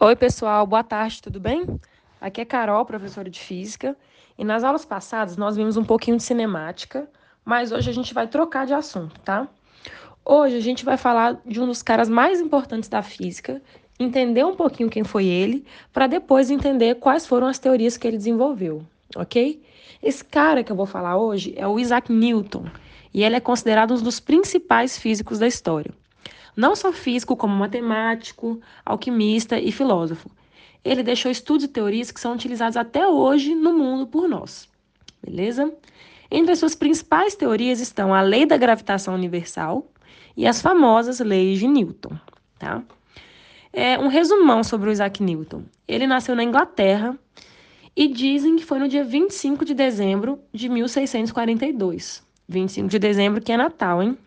Oi, pessoal, boa tarde, tudo bem? Aqui é Carol, professora de Física, e nas aulas passadas nós vimos um pouquinho de cinemática, mas hoje a gente vai trocar de assunto, tá? Hoje a gente vai falar de um dos caras mais importantes da física, entender um pouquinho quem foi ele, para depois entender quais foram as teorias que ele desenvolveu, ok? Esse cara que eu vou falar hoje é o Isaac Newton, e ele é considerado um dos principais físicos da história não só físico, como matemático, alquimista e filósofo. Ele deixou estudos e teorias que são utilizados até hoje no mundo por nós. Beleza? Entre as suas principais teorias estão a lei da gravitação universal e as famosas leis de Newton. Tá? É um resumão sobre o Isaac Newton. Ele nasceu na Inglaterra e dizem que foi no dia 25 de dezembro de 1642. 25 de dezembro, que é Natal, hein?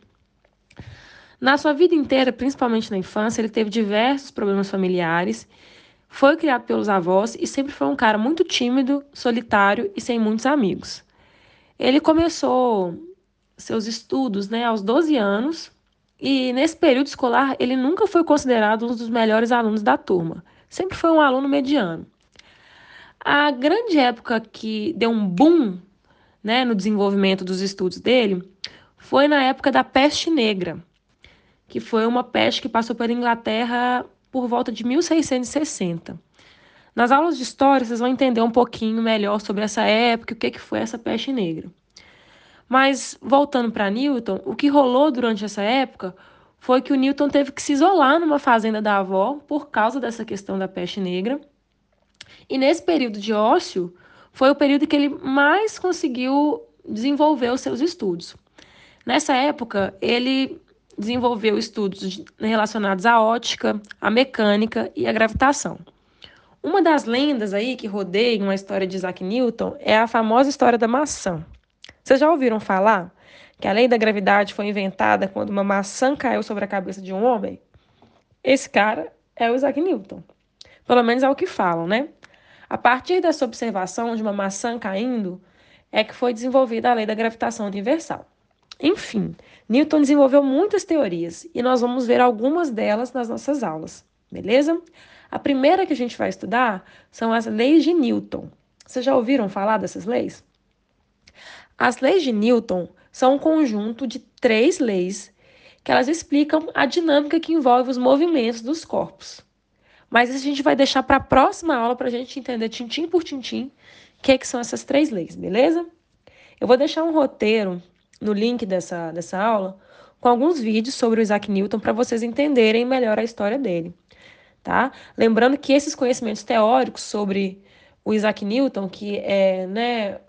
Na sua vida inteira, principalmente na infância, ele teve diversos problemas familiares, foi criado pelos avós e sempre foi um cara muito tímido, solitário e sem muitos amigos. Ele começou seus estudos né, aos 12 anos e nesse período escolar ele nunca foi considerado um dos melhores alunos da turma. Sempre foi um aluno mediano. A grande época que deu um boom né, no desenvolvimento dos estudos dele foi na época da peste negra que foi uma peste que passou pela Inglaterra por volta de 1660. Nas aulas de história, vocês vão entender um pouquinho melhor sobre essa época e o que, que foi essa peste negra. Mas, voltando para Newton, o que rolou durante essa época foi que o Newton teve que se isolar numa fazenda da avó por causa dessa questão da peste negra. E nesse período de ócio, foi o período que ele mais conseguiu desenvolver os seus estudos. Nessa época, ele desenvolveu estudos relacionados à ótica, à mecânica e à gravitação. Uma das lendas aí que rodeiam a história de Isaac Newton é a famosa história da maçã. Vocês já ouviram falar que a lei da gravidade foi inventada quando uma maçã caiu sobre a cabeça de um homem? Esse cara é o Isaac Newton. Pelo menos é o que falam, né? A partir dessa observação de uma maçã caindo, é que foi desenvolvida a lei da gravitação universal. Enfim, Newton desenvolveu muitas teorias e nós vamos ver algumas delas nas nossas aulas, beleza? A primeira que a gente vai estudar são as leis de Newton. Vocês já ouviram falar dessas leis? As leis de Newton são um conjunto de três leis que elas explicam a dinâmica que envolve os movimentos dos corpos. Mas isso a gente vai deixar para a próxima aula para a gente entender tintim por tintim o que, que são essas três leis, beleza? Eu vou deixar um roteiro no link dessa, dessa aula com alguns vídeos sobre o Isaac Newton para vocês entenderem melhor a história dele, tá? Lembrando que esses conhecimentos teóricos sobre o Isaac Newton, que é, né,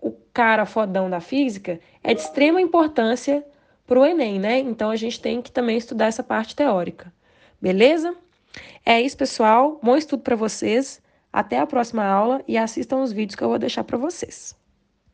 o cara fodão da física, é de extrema importância para o Enem, né? Então a gente tem que também estudar essa parte teórica. Beleza? É isso, pessoal. Bom estudo para vocês. Até a próxima aula e assistam os vídeos que eu vou deixar para vocês.